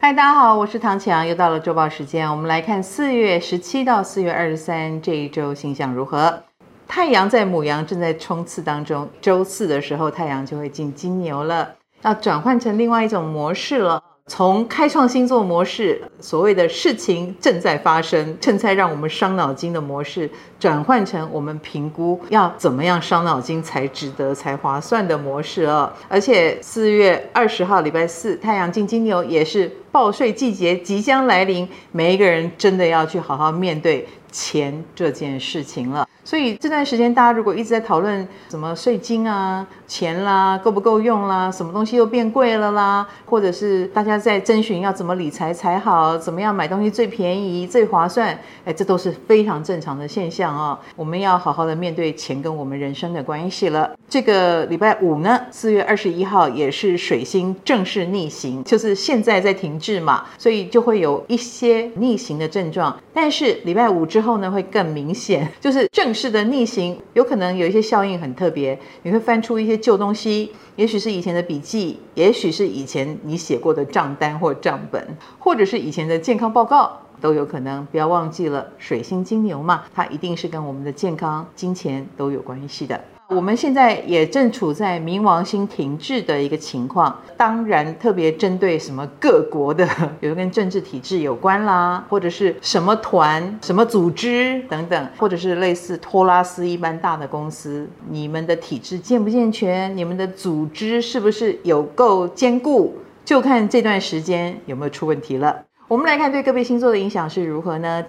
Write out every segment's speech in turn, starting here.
嗨，大家好，我是唐强，又到了周报时间，我们来看四月十七到四月二十三这一周星象如何。太阳在母羊正在冲刺当中，周四的时候太阳就会进金牛了，要转换成另外一种模式了。从开创星座模式，所谓的事情正在发生，正在让我们伤脑筋的模式，转换成我们评估要怎么样伤脑筋才值得、才划算的模式哦。而且四月二十号礼拜四，太阳进金牛，也是报税季节即将来临，每一个人真的要去好好面对钱这件事情了。所以这段时间，大家如果一直在讨论什么税金啊、钱啦、够不够用啦、什么东西又变贵了啦，或者是大家在征询要怎么理财才好，怎么样买东西最便宜、最划算，哎，这都是非常正常的现象啊、哦。我们要好好的面对钱跟我们人生的关系了。这个礼拜五呢，四月二十一号也是水星正式逆行，就是现在在停滞嘛，所以就会有一些逆行的症状。但是礼拜五之后呢，会更明显，就是正。是的，逆行有可能有一些效应很特别，你会翻出一些旧东西，也许是以前的笔记，也许是以前你写过的账单或账本，或者是以前的健康报告都有可能。不要忘记了，水星金牛嘛，它一定是跟我们的健康、金钱都有关系的。我们现在也正处在冥王星停滞的一个情况，当然特别针对什么各国的，比如跟政治体制有关啦，或者是什么团、什么组织等等，或者是类似托拉斯一般大的公司，你们的体制健不健全？你们的组织是不是有够坚固？就看这段时间有没有出问题了。我们来看对个别星座的影响是如何呢？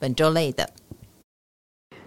本周类的。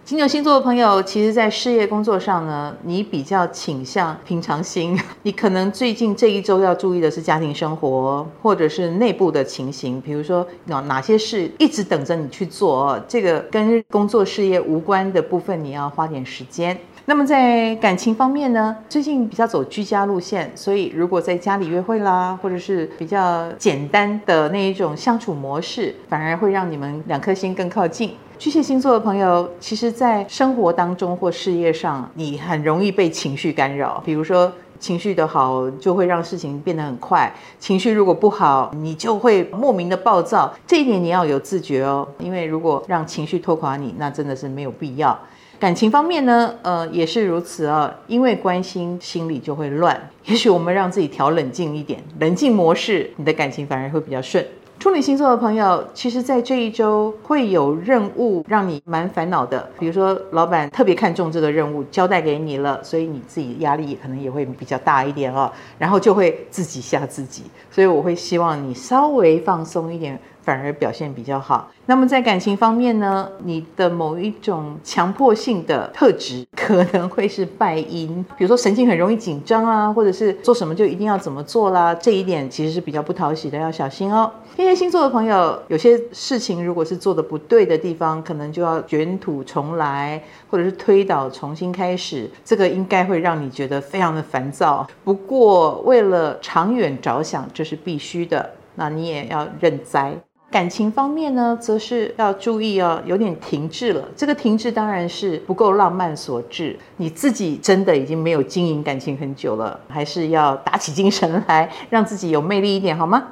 金牛星座的朋友，其实，在事业工作上呢，你比较倾向平常心。你可能最近这一周要注意的是家庭生活，或者是内部的情形，比如说哪哪些事一直等着你去做，这个跟工作事业无关的部分，你要花点时间。那么在感情方面呢，最近比较走居家路线，所以如果在家里约会啦，或者是比较简单的那一种相处模式，反而会让你们两颗心更靠近。巨蟹星座的朋友，其实，在生活当中或事业上，你很容易被情绪干扰。比如说，情绪的好，就会让事情变得很快；情绪如果不好，你就会莫名的暴躁。这一点你要有自觉哦，因为如果让情绪拖垮你，那真的是没有必要。感情方面呢，呃，也是如此啊，因为关心，心里就会乱。也许我们让自己调冷静一点，冷静模式，你的感情反而会比较顺。处女星座的朋友，其实，在这一周会有任务让你蛮烦恼的。比如说，老板特别看重这个任务，交代给你了，所以你自己压力可能也会比较大一点哦。然后就会自己吓自己。所以我会希望你稍微放松一点。反而表现比较好。那么在感情方面呢，你的某一种强迫性的特质可能会是败因，比如说神经很容易紧张啊，或者是做什么就一定要怎么做啦，这一点其实是比较不讨喜的，要小心哦。天蝎星座的朋友，有些事情如果是做的不对的地方，可能就要卷土重来，或者是推倒重新开始，这个应该会让你觉得非常的烦躁。不过为了长远着想，这是必须的，那你也要认栽。感情方面呢，则是要注意哦，有点停滞了。这个停滞当然是不够浪漫所致，你自己真的已经没有经营感情很久了，还是要打起精神来，让自己有魅力一点，好吗？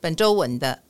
本周稳的。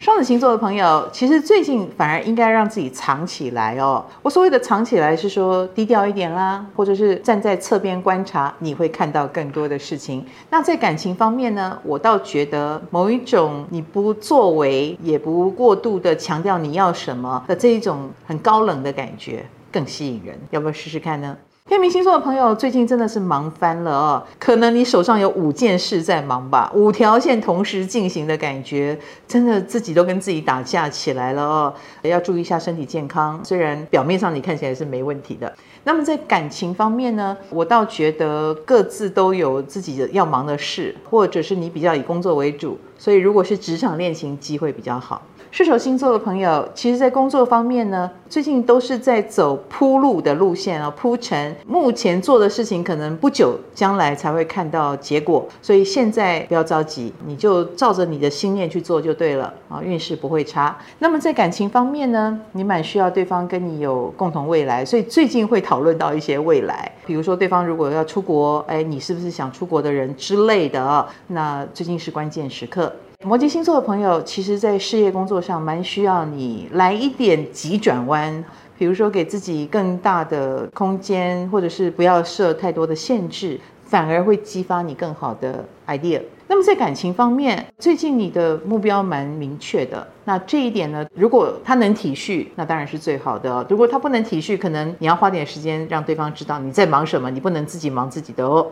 双子星座的朋友，其实最近反而应该让自己藏起来哦。我所谓的藏起来，是说低调一点啦，或者是站在侧边观察，你会看到更多的事情。那在感情方面呢，我倒觉得某一种你不作为，也不过度的强调你要什么的这一种很高冷的感觉，更吸引人。要不要试试看呢？天秤星座的朋友最近真的是忙翻了哦，可能你手上有五件事在忙吧，五条线同时进行的感觉，真的自己都跟自己打架起来了哦。要注意一下身体健康，虽然表面上你看起来是没问题的。那么在感情方面呢，我倒觉得各自都有自己的要忙的事，或者是你比较以工作为主，所以如果是职场恋情机会比较好。射手星座的朋友，其实，在工作方面呢，最近都是在走铺路的路线啊，铺陈。目前做的事情，可能不久将来才会看到结果，所以现在不要着急，你就照着你的心念去做就对了啊，运势不会差。那么在感情方面呢，你蛮需要对方跟你有共同未来，所以最近会讨论到一些未来，比如说对方如果要出国，哎，你是不是想出国的人之类的啊？那最近是关键时刻。摩羯星座的朋友，其实在事业工作上蛮需要你来一点急转弯，比如说给自己更大的空间，或者是不要设太多的限制，反而会激发你更好的 idea。那么在感情方面，最近你的目标蛮明确的。那这一点呢，如果他能体恤，那当然是最好的。如果他不能体恤，可能你要花点时间让对方知道你在忙什么，你不能自己忙自己的哦。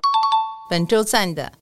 本周赞的。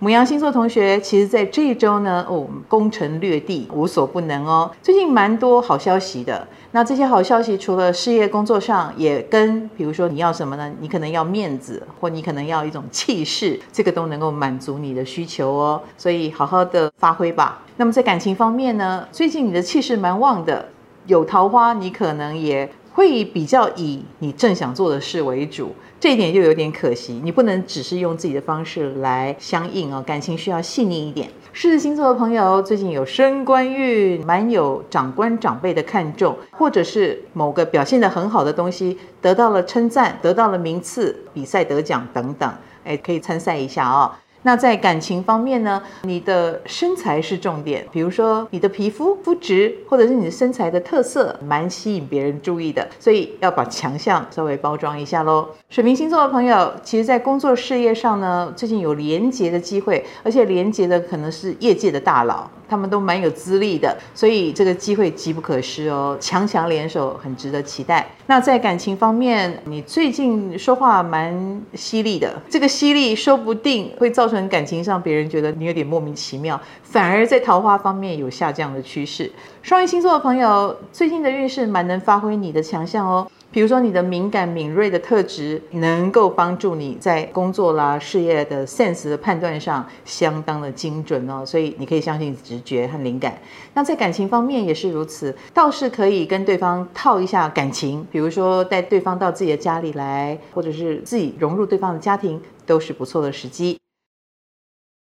母羊星座同学，其实，在这一周呢，哦，攻城略地，无所不能哦。最近蛮多好消息的。那这些好消息，除了事业工作上，也跟比如说你要什么呢？你可能要面子，或你可能要一种气势，这个都能够满足你的需求哦。所以好好的发挥吧。那么在感情方面呢，最近你的气势蛮旺的，有桃花，你可能也。会比较以你正想做的事为主，这一点就有点可惜。你不能只是用自己的方式来相应哦，感情需要细腻一点。狮子星座的朋友最近有升官运，蛮有长官长辈的看重，或者是某个表现得很好的东西得到了称赞，得到了名次，比赛得奖等等，哎，可以参赛一下哦。那在感情方面呢，你的身材是重点，比如说你的皮肤肤质，或者是你的身材的特色，蛮吸引别人注意的，所以要把强项稍微包装一下喽。水瓶星座的朋友，其实，在工作事业上呢，最近有连结的机会，而且连结的可能是业界的大佬。他们都蛮有资历的，所以这个机会机不可失哦，强强联手很值得期待。那在感情方面，你最近说话蛮犀利的，这个犀利说不定会造成感情上别人觉得你有点莫名其妙，反而在桃花方面有下降的趋势。双鱼星座的朋友，最近的运势蛮能发挥你的强项哦。比如说，你的敏感敏锐的特质能够帮助你在工作啦、事业的 sense 的判断上相当的精准哦，所以你可以相信直觉和灵感。那在感情方面也是如此，倒是可以跟对方套一下感情，比如说带对方到自己的家里来，或者是自己融入对方的家庭，都是不错的时机。